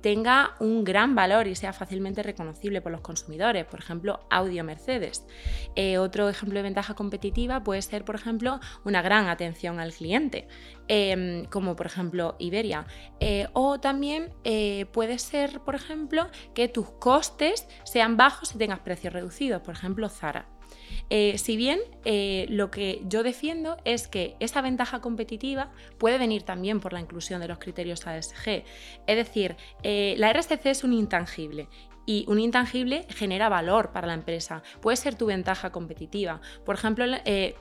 [SPEAKER 3] tenga un gran valor y sea fácilmente reconocible por los consumidores, por ejemplo Audio Mercedes. otro ejemplo de ventaja competitiva puede ser, por ejemplo, una gran atención al cliente, em, como por ejemplo Iberia. o también puede ser, por ejemplo, que tus costes sean bajos y tengas precios reducidos, por ejemplo, Zara. Eh, si bien eh, lo que yo defiendo es que esa ventaja competitiva puede venir también por la inclusión de los criterios ASG. Es decir, eh, la RSC es un intangible y un intangible genera valor para la empresa. Puede ser tu ventaja competitiva. Por ejemplo,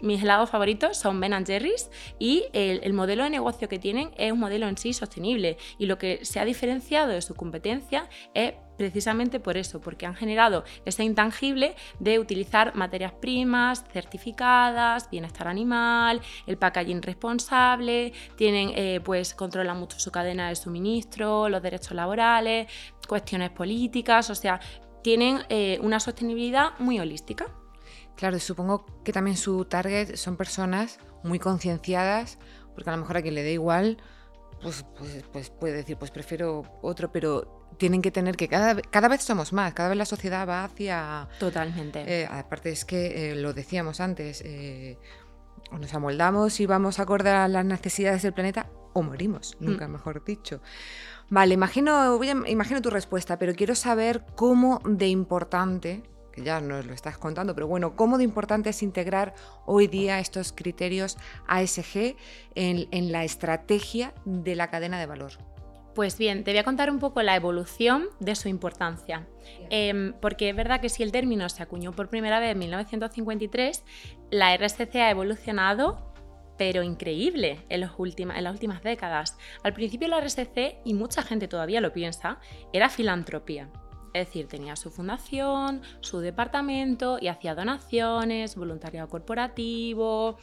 [SPEAKER 3] mis helados favoritos son Ben Jerry's y el, el, modelo de negocio que tienen es un modelo en sí sostenible y lo que se ha diferenciado de su competencia es precisamente por eso, porque han generado ese intangible de utilizar materias primas certificadas, bienestar animal, el packaging responsable, tienen, eh, pues controlan mucho su cadena de suministro, los derechos laborales, cuestiones políticas, o sea, tienen eh, una sostenibilidad muy holística.
[SPEAKER 2] Claro, supongo que también su target son personas muy concienciadas, porque a lo mejor a quien le dé igual, pues, pues, pues puede decir, pues prefiero otro, pero tienen que tener que cada, cada vez somos más, cada vez la sociedad va hacia...
[SPEAKER 3] Totalmente.
[SPEAKER 2] Eh, aparte es que eh, lo decíamos antes, eh, o nos amoldamos y vamos a acordar las necesidades del planeta o morimos, mm. nunca mejor dicho. Vale, imagino, imagino tu respuesta, pero quiero saber cómo de importante, que ya nos lo estás contando, pero bueno, cómo de importante es integrar hoy día estos criterios ASG en, en la estrategia de la cadena de valor.
[SPEAKER 3] Pues bien, te voy a contar un poco la evolución de su importancia. Em, porque es verdad que si el término se acuñó por primera vez en 1953, la RSC ha evolucionado pero increíble en, en, las últimas décadas. Al principio la RSC, y mucha gente todavía lo piensa, era filantropía. Es decir, tenía su fundación, su departamento y hacía donaciones, voluntariado corporativo.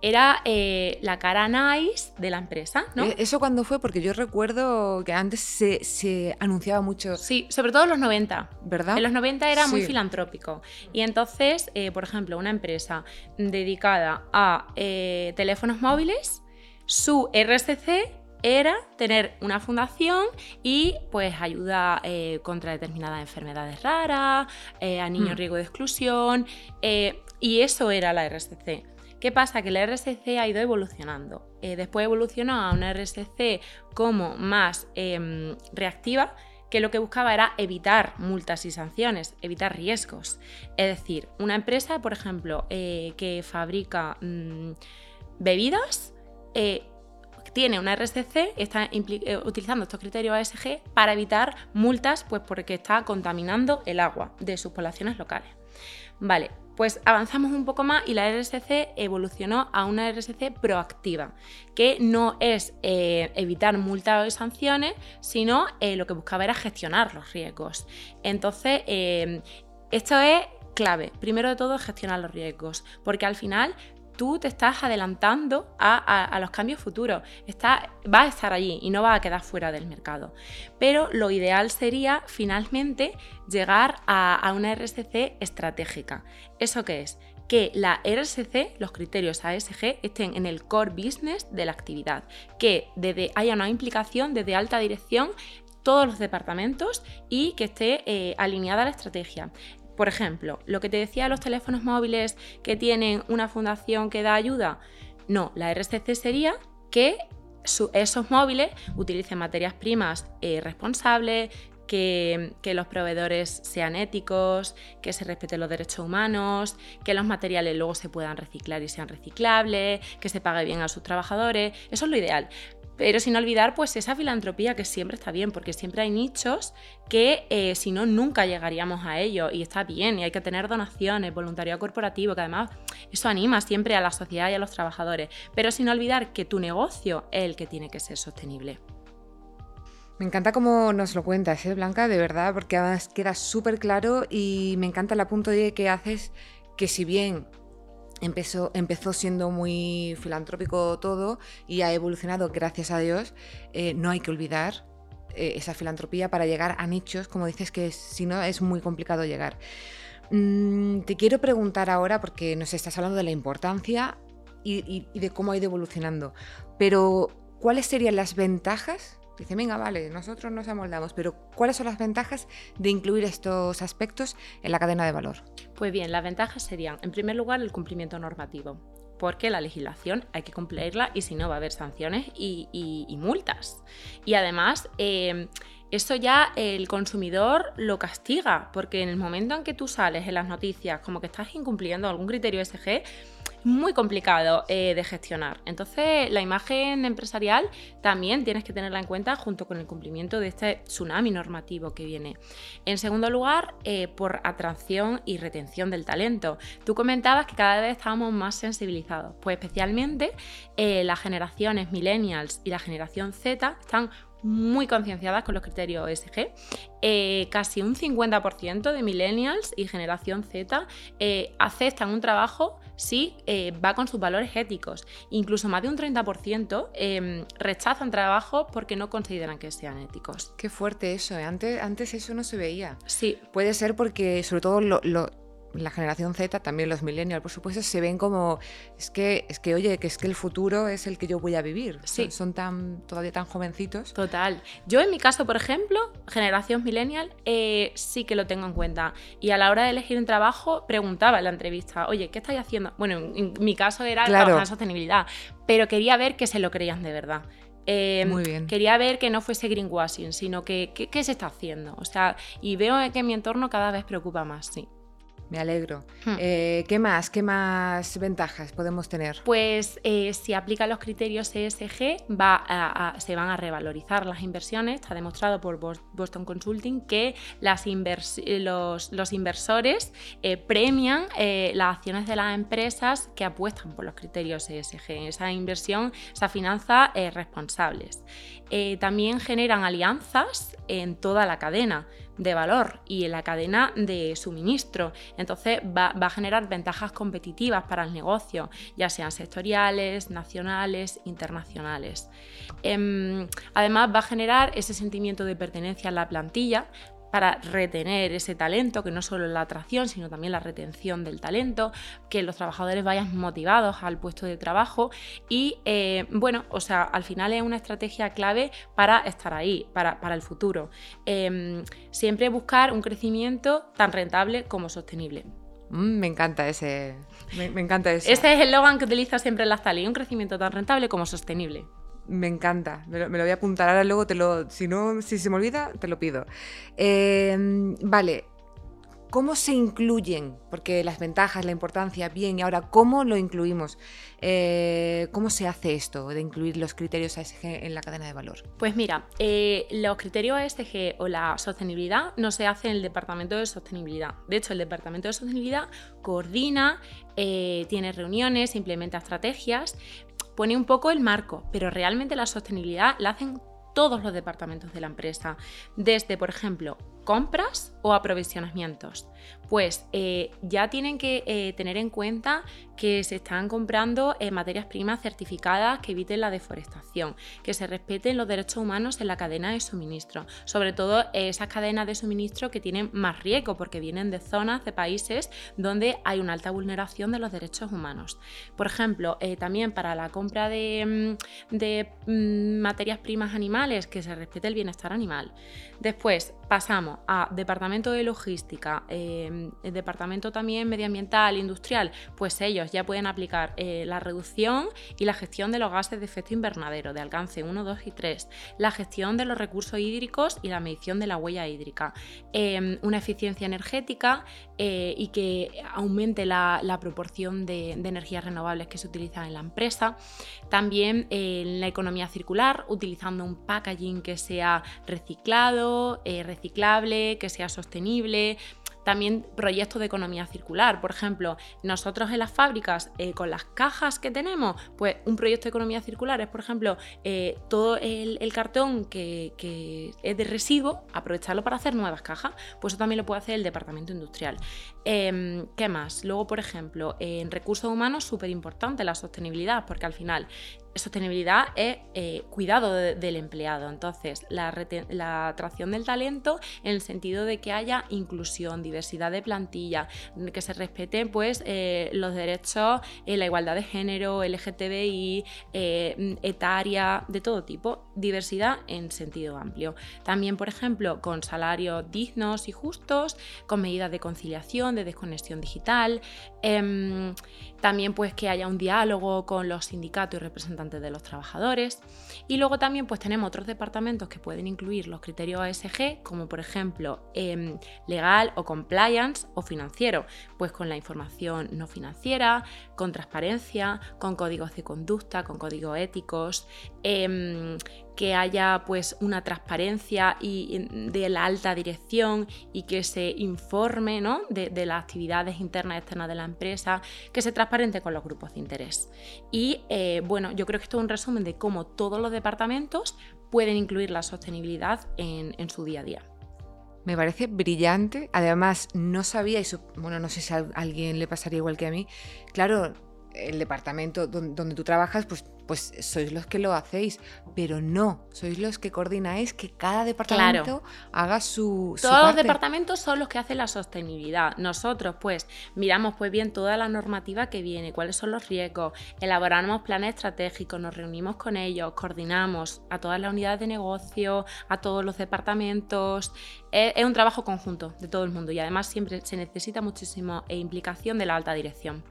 [SPEAKER 3] Era eh, la cara nice de la empresa, ¿no?
[SPEAKER 2] Eh, ¿Eso cuándo fue? Porque yo recuerdo que antes se, anunciaba mucho.
[SPEAKER 3] Sí, sobre todo en los 90.
[SPEAKER 2] ¿Verdad?
[SPEAKER 3] En los 90 era muy filantrópico. Y entonces, eh, por ejemplo, una empresa dedicada a teléfonos móviles, su RSC era tener una fundación y pues ayuda eh, contra determinadas enfermedades raras, eh, a niños mm. riesgo de exclusión, eh, y eso era la RSC. ¿Qué pasa? Que la RSC ha ido evolucionando. después evolucionó a una RSC como más em, reactiva, que lo que buscaba era evitar multas y sanciones, evitar riesgos. Es decir, una empresa, por ejemplo, que fabrica mm, bebidas, tiene una RSC, está eh, utilizando estos criterios ASG para evitar multas, pues porque está contaminando el agua de sus poblaciones locales. Vale, pues avanzamos un poco más y la RSC evolucionó a una RSC proactiva, que no es eh, evitar multas o sanciones, sino eh, lo que buscaba era gestionar los riesgos. Entonces, esto es clave. Primero de todo, gestionar los riesgos, porque al final tú te estás adelantando a, los cambios futuros. Está, va a estar allí y no va a quedar fuera del mercado. Pero lo ideal sería finalmente llegar a, una RSC estratégica. ¿Eso qué es? que la RSC, los criterios ASG, estén en el core business de la actividad, que desde, haya una implicación desde alta dirección todos los departamentos y que esté eh, alineada la estrategia. Por ejemplo, lo que te decía de los teléfonos móviles que tienen una fundación que da ayuda, no, la RCC sería que esos móviles utilicen materias primas eh, responsables, que, que, los proveedores sean éticos, que se respeten los derechos humanos, que los materiales luego se puedan reciclar y sean reciclables, que se pague bien a sus trabajadores. Eso es lo ideal. Pero sin olvidar pues esa filantropía que siempre está bien, porque siempre hay nichos que eh, si no nunca llegaríamos a ello y está bien y hay que tener donaciones, voluntariado corporativo, que además eso anima siempre a la sociedad y a los trabajadores, pero sin olvidar que tu negocio es el que tiene que ser sostenible.
[SPEAKER 2] Me encanta cómo nos lo cuentas, ¿eh, Blanca? De verdad, porque además queda súper claro y me encanta el apunto de que haces que si bien Empezó, empezó, siendo muy filantrópico todo y ha evolucionado, gracias a Dios. Eh, no hay que olvidar eh, esa filantropía para llegar a nichos, como dices, que si no es muy complicado llegar. Mm, te quiero preguntar ahora, porque nos estás hablando de la importancia y, de cómo ha ido evolucionando, pero ¿cuáles serían las ventajas? Dice, venga, vale, nosotros nos amoldamos, pero ¿cuáles son las ventajas de incluir estos aspectos en la cadena de valor?
[SPEAKER 3] Pues bien, las ventajas serían, en primer lugar, el cumplimiento normativo porque la legislación hay que cumplirla y si no va a haber sanciones y, multas. Y además, eh, eso ya el consumidor lo castiga, porque en el momento en que tú sales en las noticias como que estás incumpliendo algún criterio SG, muy complicado eh, de gestionar. Entonces, la imagen empresarial también tienes que tenerla en cuenta junto con el cumplimiento de este tsunami normativo que viene. En segundo lugar, eh, por atracción y retención del talento. Tú comentabas que cada vez estábamos más sensibilizados, pues especialmente eh, las generaciones millennials y la generación Z están muy concienciadas con los criterios ESG. Eh, casi un 50% de millennials y generación Z eh, aceptan un trabajo si eh, va con sus valores éticos. Incluso más de un 30% em, rechazan trabajo porque no consideran que sean éticos.
[SPEAKER 2] Qué fuerte eso, antes, antes eso no se veía.
[SPEAKER 3] Sí.
[SPEAKER 2] Puede ser porque sobre todo lo la generación Z, también los millennials, por supuesto, se ven como es que es que oye, que es que el futuro es el que yo voy a vivir.
[SPEAKER 3] Sí.
[SPEAKER 2] Son, tan todavía tan jovencitos.
[SPEAKER 3] Total. Yo en mi caso, por ejemplo, generación millennial, eh, sí que lo tengo en cuenta. Y a la hora de elegir un trabajo, preguntaba en la entrevista, oye, ¿qué estáis haciendo? Bueno, en, mi caso era trabajar en sostenibilidad, pero quería ver que se lo creían de verdad.
[SPEAKER 2] Eh, Muy bien.
[SPEAKER 3] Quería ver que no fuese greenwashing, sino que qué se está haciendo. O sea, y veo que mi entorno cada vez preocupa más, sí.
[SPEAKER 2] Me alegro. Hmm. Eh, ¿Qué más? ¿Qué más ventajas podemos tener?
[SPEAKER 3] Pues eh, si aplican los criterios ESG, va se van a revalorizar las inversiones. Está demostrado por Boston Consulting que las los, inversores eh, premian las acciones de las empresas que apuestan por los criterios ESG. Esa inversión, esa finanza responsables. también generan alianzas en toda la cadena de valor y en la cadena de suministro. Entonces va, a generar ventajas competitivas para el negocio, ya sean sectoriales, nacionales, internacionales. Em, además va a generar ese sentimiento de pertenencia a la plantilla para retener ese talento, que no solo la atracción, sino también la retención del talento, que los trabajadores vayan motivados al puesto de trabajo y, eh, bueno, o sea, al final es una estrategia clave para estar ahí, para, el futuro. Em, siempre buscar un crecimiento tan rentable como sostenible.
[SPEAKER 2] Mm, me encanta ese. Me, encanta ese.
[SPEAKER 3] Este es el eslogan que utiliza siempre la Zali, un crecimiento tan rentable como sostenible.
[SPEAKER 2] Me encanta, me lo, voy a apuntar ahora luego, te lo, si no, si se me olvida, te lo pido. Em, vale, ¿cómo se incluyen? Porque las ventajas, la importancia, bien, y ahora, ¿cómo lo incluimos? Eh, ¿Cómo se hace esto de incluir los criterios ASG en la cadena de valor?
[SPEAKER 3] Pues mira, eh, los criterios ASG o la sostenibilidad no se hace en el Departamento de Sostenibilidad. De hecho, el Departamento de Sostenibilidad coordina, eh, tiene reuniones, implementa estrategias, pone un poco el marco, pero realmente la sostenibilidad la hacen todos los departamentos de la empresa, desde, por ejemplo, compras o aprovisionamientos pues eh, ya tienen que eh, tener en cuenta que se están comprando eh, materias primas certificadas que eviten la deforestación, que se respeten los derechos humanos en la cadena de suministro, sobre todo esas cadenas de suministro que tienen más riesgo porque vienen de zonas, de países donde hay una alta vulneración de los derechos humanos. Por ejemplo, también para la compra de, mm, de mm, materias primas animales, que se respete el bienestar animal. Después pasamos a departamento de logística, eh, departamento también medioambiental, industrial, pues ellos ya pueden aplicar eh, la reducción y la gestión de los gases de efecto invernadero de alcance 1, 2 y 3, la gestión de los recursos hídricos y la medición de la huella hídrica, em, una eficiencia energética eh, y que aumente la, proporción de, de, energías renovables que se utilizan en la empresa, también en la economía circular, utilizando un packaging que sea reciclado, eh, que sea sostenible, también proyectos de economía circular. Por ejemplo, nosotros en las fábricas, eh, con las cajas que tenemos, pues un proyecto de economía circular es, por ejemplo, eh, todo el, cartón que, es de residuo, aprovecharlo para hacer nuevas cajas. Pues eso también lo puede hacer el departamento industrial. Em, ¿Qué más? Luego, por ejemplo, en recursos humanos, súper importante la sostenibilidad, porque al final sostenibilidad es eh, cuidado del empleado. Entonces, la, atracción del talento en el sentido de que haya inclusión, diversidad de plantilla, que se respeten pues, eh, los derechos, eh, la igualdad de género, LGTBI, etaria, de todo tipo, diversidad en sentido amplio. También, por ejemplo, con salarios dignos y justos, con medidas de conciliación, de desconexión digital. Em, también pues que haya un diálogo con los sindicatos y representantes de los trabajadores. Y luego también pues tenemos otros departamentos que pueden incluir los criterios ASG, como por ejemplo em, legal o compliance o financiero, pues con la información no financiera, con transparencia, con códigos de conducta, con códigos éticos, em, que haya pues una transparencia y, de la alta dirección y que se informe ¿no? de, las actividades internas y externas de la empresa, que se transparente con los grupos de interés. Y eh, bueno, yo creo que esto es un resumen de cómo todos los departamentos pueden incluir la sostenibilidad en, en su día a día.
[SPEAKER 2] Me parece brillante. Además, no sabía, y bueno, no sé si a alguien le pasaría igual que a mí. Claro, el departamento donde, tú trabajas, pues, pues sois los que lo hacéis, pero no, sois los que coordináis que cada departamento haga su,
[SPEAKER 3] Todos los departamentos son los que hacen la sostenibilidad. Nosotros, pues, miramos pues bien toda la normativa que viene, cuáles son los riesgos, elaboramos planes estratégicos, nos reunimos con ellos, coordinamos a todas las unidades de negocio, a todos los departamentos. Es, es un trabajo conjunto de todo el mundo y además siempre se necesita muchísimo implicación de la alta dirección.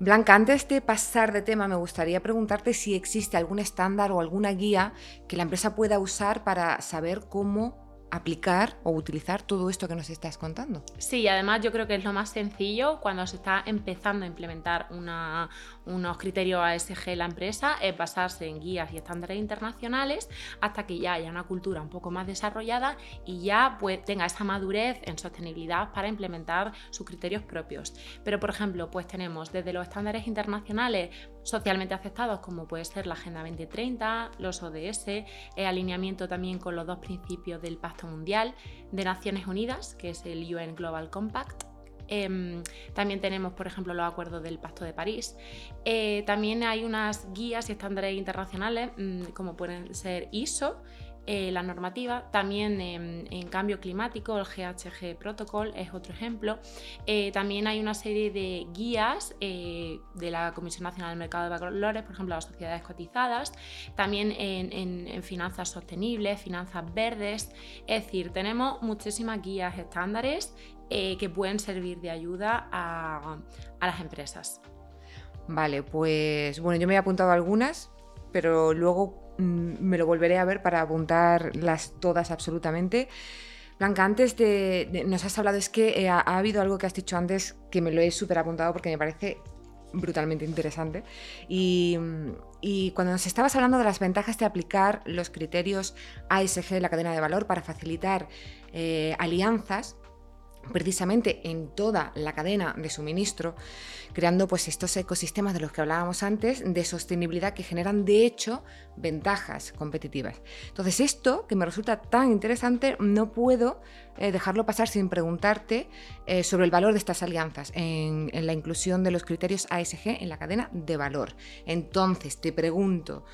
[SPEAKER 2] Blanca, antes de pasar de tema, me gustaría preguntarte si existe algún estándar o alguna guía que la empresa pueda usar para saber cómo aplicar o utilizar todo esto que nos estás contando.
[SPEAKER 3] Sí, además yo creo que es lo más sencillo cuando se está empezando a implementar unos criterios ASG la empresa, es basarse en guías y estándares internacionales hasta que ya haya una cultura un poco más desarrollada y ya pues, tenga esa madurez en sostenibilidad para implementar sus criterios propios. Pero por ejemplo, pues tenemos desde los estándares internacionales socialmente aceptados como puede ser la Agenda 2030, los ODS, el alineamiento también con los dos principios del Pacto Mundial de Naciones Unidas, que es el UN Global Compact. Em, también tenemos, por ejemplo, los acuerdos del Pacto de París. Eh, también hay unas guías y estándares internacionales, mm, como pueden ser ISO, eh, la normativa. También en, cambio climático, el GHG Protocol es otro ejemplo. Eh, también hay una serie de guías eh, de la Comisión Nacional del Mercado de Valores, por ejemplo, las sociedades cotizadas. También en, finanzas sostenibles, finanzas verdes. Es decir, tenemos muchísimas guías estándares que pueden servir de ayuda a, a las empresas.
[SPEAKER 2] Vale, pues bueno, yo me he apuntado algunas, pero luego Mm, me lo volveré a ver para apuntarlas todas absolutamente. Blanca, antes de, nos has hablado, es que eh, ha, habido algo que has dicho antes que me lo he súper apuntado porque me parece brutalmente interesante. Y, cuando nos estabas hablando de las ventajas de aplicar los criterios ASG en la cadena de valor para facilitar eh, alianzas, precisamente en toda la cadena de suministro, creando pues estos ecosistemas de los que hablábamos antes de sostenibilidad que generan de hecho ventajas competitivas. Entonces esto que me resulta tan interesante no puedo eh, dejarlo pasar sin preguntarte eh, sobre el valor de estas alianzas en, la inclusión de los criterios ASG en la cadena de valor. Entonces te pregunto,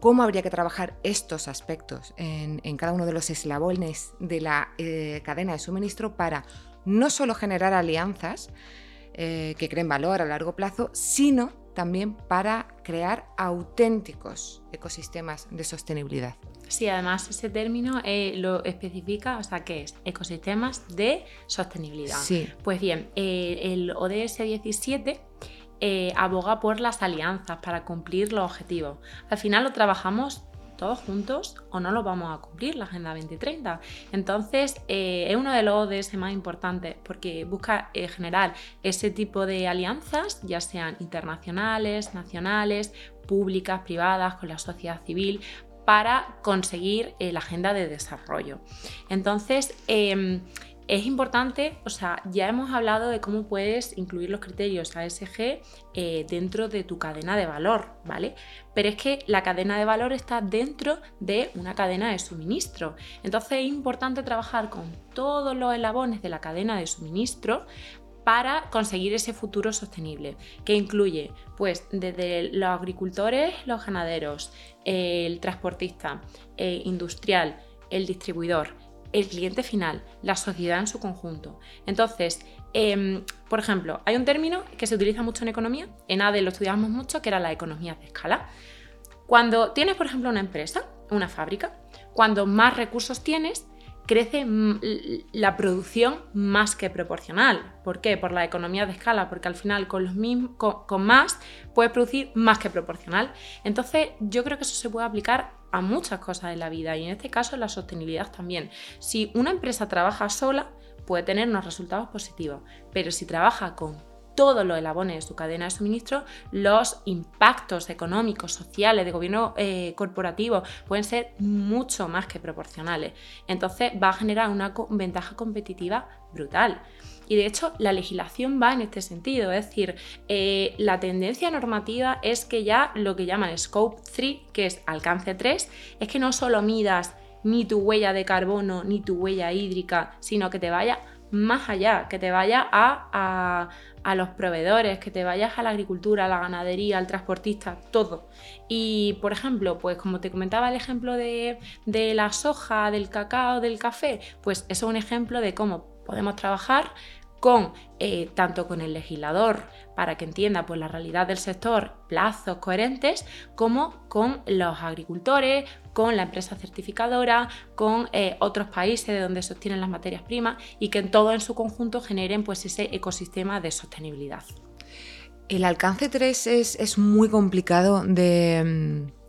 [SPEAKER 2] cómo habría que trabajar estos aspectos en, cada uno de los eslabones de la eh, cadena de suministro para no solo generar alianzas eh, que creen valor a largo plazo, sino también para crear auténticos ecosistemas de sostenibilidad.
[SPEAKER 3] Sí, además ese término eh, lo especifica, o sea, ¿qué es? Ecosistemas de sostenibilidad.
[SPEAKER 2] Sí.
[SPEAKER 3] Pues bien, eh, el ODS 17 aboga por las alianzas para cumplir los objetivos. Al final lo trabajamos todos juntos o no lo vamos a cumplir, la Agenda 2030. Entonces, eh, es uno de los ODS más importantes porque busca eh, generar ese tipo de alianzas, ya sean internacionales, nacionales, públicas, privadas, con la sociedad civil, para conseguir eh, la agenda de desarrollo. Entonces, em, es importante, o sea, ya hemos hablado de cómo puedes incluir los criterios ASG eh, dentro de tu cadena de valor, ¿vale? Pero es que la cadena de valor está dentro de una cadena de suministro. Entonces es importante trabajar con todos los eslabones de la cadena de suministro para conseguir ese futuro sostenible, que incluye pues desde los agricultores, los ganaderos, el transportista, el industrial, el distribuidor, el cliente final, la sociedad en su conjunto. Entonces, em, por ejemplo, hay un término que se utiliza mucho en economía, en ADE lo estudiamos mucho, que era la economía de escala. Cuando tienes, por ejemplo, una empresa, una fábrica, cuando más recursos tienes, crece la producción más que proporcional. ¿Por qué? Por la economía de escala, porque al final con, con, más puedes producir más que proporcional. Entonces yo creo que eso se puede aplicar a muchas cosas en la vida y en este caso la sostenibilidad también. Si una empresa trabaja sola, puede tener unos resultados positivos, pero si trabaja con todo lo elabone de su cadena de suministro, los impactos económicos, sociales, de gobierno eh, corporativo pueden ser mucho más que proporcionales. Entonces va a generar una ventaja competitiva brutal. Y de hecho, la legislación va en este sentido, es decir, eh, la tendencia normativa es que ya lo que llaman Scope 3, que es alcance 3, es que no solo midas ni tu huella de carbono ni tu huella hídrica, sino que te vaya más allá, que te vaya a, los proveedores, que te vayas a la agricultura, a la ganadería, al transportista, todo. Y, por ejemplo, pues como te comentaba el ejemplo de, de la soja, del cacao, del café, pues eso es un ejemplo de cómo podemos trabajar con eh, tanto con el legislador para que entienda pues, la realidad del sector, plazos coherentes, como con los agricultores, con la empresa certificadora, con eh, otros países de donde se obtienen las materias primas y que en todo en su conjunto generen pues, ese ecosistema de sostenibilidad.
[SPEAKER 2] El alcance 3 es, muy complicado de... Mm,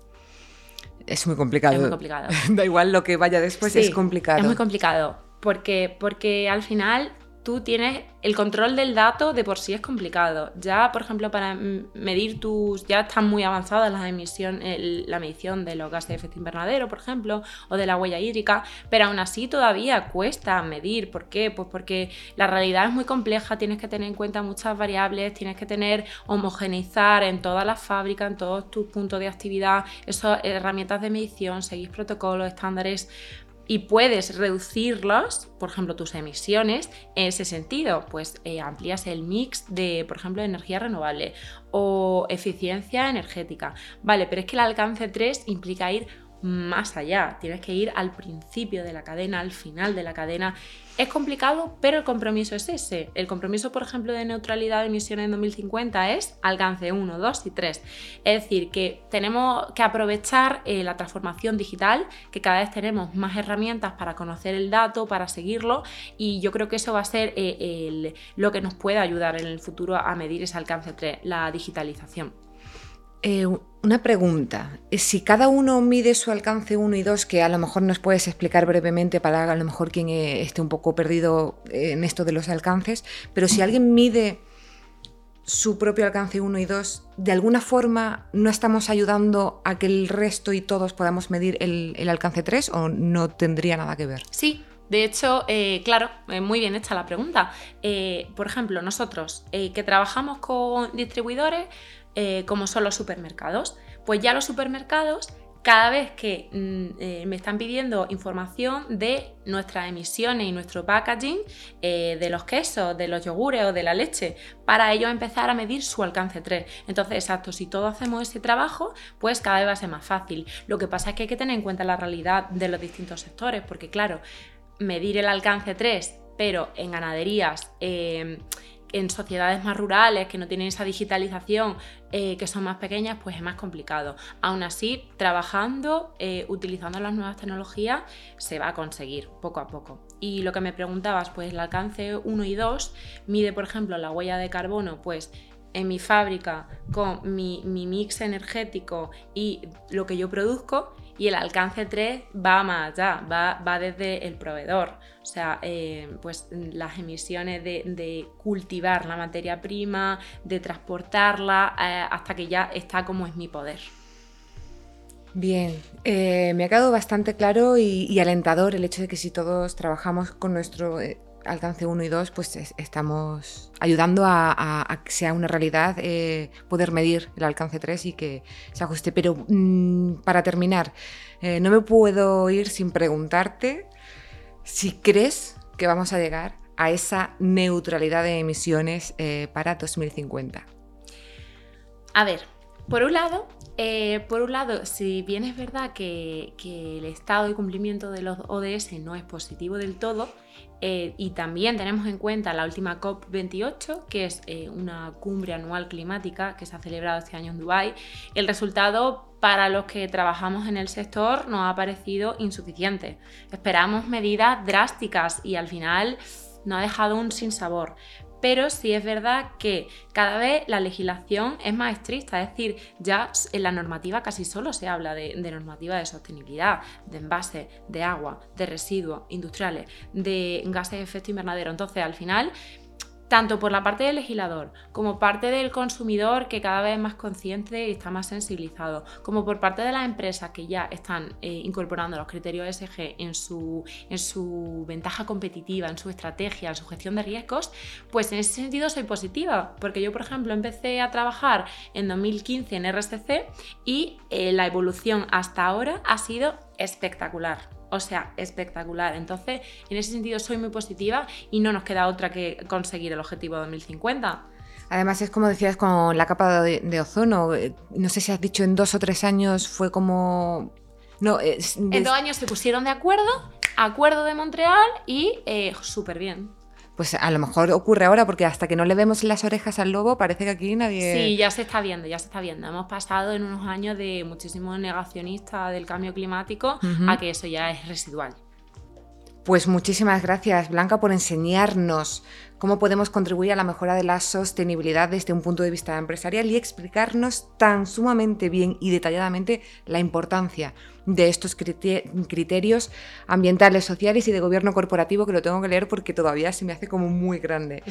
[SPEAKER 2] es muy complicado.
[SPEAKER 3] Es muy complicado.
[SPEAKER 2] da igual lo que vaya después, es complicado.
[SPEAKER 3] Es muy complicado. Porque, porque al final tú tienes el control del dato de por sí es complicado. Ya, por ejemplo, para medir tus, ya están muy avanzadas las emisiones, la medición de los gases de efecto invernadero, por ejemplo, o de la huella hídrica, pero aún así todavía cuesta medir. ¿Por qué? Pues porque la realidad es muy compleja, tienes que tener en cuenta muchas variables, tienes que tener homogeneizar en todas las fábricas, en todos tus puntos de actividad, esas herramientas de medición, seguir protocolos, estándares y puedes reducirlos, por ejemplo, tus emisiones, en ese sentido, pues eh, amplías el mix de, por ejemplo, energía renovable o eficiencia energética. Vale, pero es que el alcance 3 implica ir más allá, tienes que ir al principio de la cadena, al final de la cadena. Es complicado, pero el compromiso es ese. El compromiso, por ejemplo, de neutralidad de emisiones en 2050 es alcance 1, 2 y 3. Es decir, que tenemos que aprovechar eh, la transformación digital, que cada vez tenemos más herramientas para conocer el dato, para seguirlo, y yo creo que eso va a ser eh, lo que nos puede ayudar en el futuro a medir ese alcance 3, la digitalización.
[SPEAKER 2] Eh, una pregunta. Si cada uno mide su alcance 1 y 2, que a lo mejor nos puedes explicar brevemente para a lo mejor quien eh, esté un poco perdido en esto de los alcances, pero si alguien mide su propio alcance 1 y 2, de alguna forma no estamos ayudando a que el resto y todos podamos medir el, alcance 3 o no tendría nada que ver?
[SPEAKER 3] Sí, de hecho, eh, claro, muy bien hecha la pregunta. por ejemplo, nosotros que trabajamos con distribuidores, eh, como son los supermercados. Pues ya los supermercados, cada vez que mm, eh, me están pidiendo información de nuestras emisiones y nuestro packaging, eh, de los quesos, de los yogures o de la leche, para ellos empezar a medir su alcance 3. Entonces, exacto, si todos hacemos ese trabajo, pues cada vez va a ser más fácil. Lo que pasa es que hay que tener en cuenta la realidad de los distintos sectores, porque claro, medir el alcance 3, pero en ganaderías en sociedades más rurales que no tienen esa digitalización, eh, que son más pequeñas, pues es más complicado. Aún así, trabajando, eh, utilizando las nuevas tecnologías, se va a conseguir poco a poco. Y lo que me preguntabas, pues el alcance 1 y 2 mide, por ejemplo, la huella de carbono, pues en mi fábrica con mi, mi mix energético y lo que yo produzco y el alcance 3 va más allá, va desde el proveedor. O sea, eh, pues las emisiones de, cultivar la materia prima, de transportarla, eh, hasta que ya está como es mi poder.
[SPEAKER 2] Bien, eh, me ha quedado bastante claro y, alentador el hecho de que si todos trabajamos con nuestro alcance 1 y 2, pues estamos ayudando a, que sea una realidad poder medir el alcance 3 y que se ajuste. Pero mm, para terminar, no me puedo ir sin preguntarte si crees que vamos a llegar a esa neutralidad de emisiones eh, para 2050?
[SPEAKER 3] A ver, por un lado, eh, por un lado, si bien es verdad que, el estado de cumplimiento de los ODS no es positivo del todo, eh, y también tenemos en cuenta la última COP28, que es eh, una cumbre anual climática que se ha celebrado este año en Dubái, el resultado para los que trabajamos en el sector nos ha parecido insuficiente. Esperamos medidas drásticas y al final nos ha dejado un sinsabor pero sí es verdad que cada vez la legislación es más estricta, es decir, ya en la normativa casi solo se habla de, normativa de sostenibilidad, de envases, de agua, de residuos industriales, de gases de efecto invernadero. Entonces, al final, tanto por la parte del legislador como parte del consumidor que cada vez es más consciente y está más sensibilizado, como por parte de las empresas que ya están eh, incorporando los criterios ESG en su, en su ventaja competitiva, en su estrategia, en su gestión de riesgos, pues en ese sentido soy positiva, porque yo, por ejemplo, empecé a trabajar en 2015 en RSC y eh, la evolución hasta ahora ha sido espectacular o sea, espectacular. Entonces, en ese sentido soy muy positiva y no nos queda otra que conseguir el objetivo 2050.
[SPEAKER 2] Además, es como decías con la capa de, ozono. Eh, no sé si has dicho en dos o tres años fue como. No,
[SPEAKER 3] En dos años se pusieron de acuerdo, acuerdo de Montreal y eh, súper bien
[SPEAKER 2] pues a lo mejor ocurre ahora porque hasta que no le vemos las orejas al lobo parece que aquí nadie...
[SPEAKER 3] Sí, ya se está viendo, ya se está viendo. Hemos pasado en unos años de muchísimos negacionistas del cambio climático a que eso ya es residual.
[SPEAKER 2] Pues muchísimas gracias, Blanca, por enseñarnos cómo podemos contribuir a la mejora de la sostenibilidad desde un punto de vista empresarial y explicarnos tan sumamente bien y detalladamente la importancia de estos criterios ambientales, sociales y de gobierno corporativo, que lo tengo que leer porque todavía se me hace como muy grande.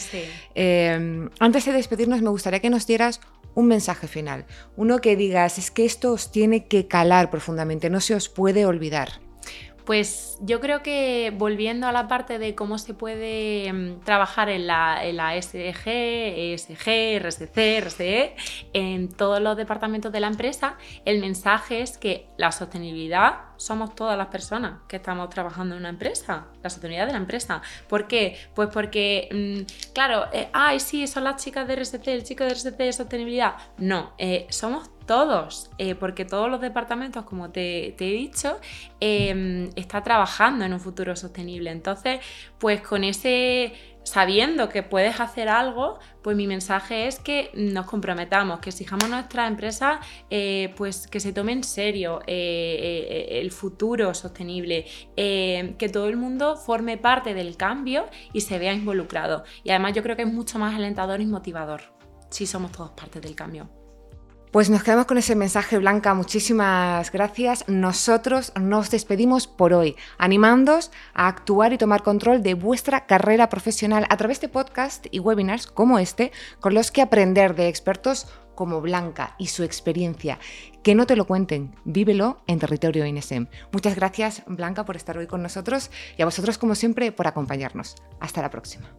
[SPEAKER 2] Em, antes de despedirnos, me gustaría que nos dieras un mensaje final, uno que digas, es que esto os tiene que calar profundamente, no se os puede olvidar.
[SPEAKER 3] Pues yo creo que volviendo a la parte de cómo se puede mm, trabajar en la, en SG, ESG, RSC, RCE, en todos los departamentos de la empresa, el mensaje es que la sostenibilidad somos todas las personas que estamos trabajando en una empresa, la sostenibilidad de la empresa. ¿Por qué? Pues porque, mm, claro, eh, ay, sí, son las chicas de RSC, el chico de RSC de sostenibilidad. No, eh, somos todos, eh, porque todos los departamentos, como te, he dicho, eh, está trabajando en un futuro sostenible. Entonces, pues con ese sabiendo que puedes hacer algo, pues mi mensaje es que nos comprometamos, que exijamos a nuestra empresa eh, pues que se tome en serio el futuro sostenible, que todo el mundo forme parte del cambio y se vea involucrado. Y además yo creo que es mucho más alentador y motivador si somos todos parte del cambio.
[SPEAKER 2] Pues nos quedamos con ese mensaje, Blanca. Muchísimas gracias. Nosotros nos despedimos por hoy, animándos a actuar y tomar control de vuestra carrera profesional a través de podcast y webinars como este, con los que aprender de expertos como Blanca y su experiencia. Que no te lo cuenten, vívelo en territorio INSEM. Muchas gracias, Blanca, por estar hoy con nosotros y a vosotros, como siempre, por acompañarnos. Hasta la próxima.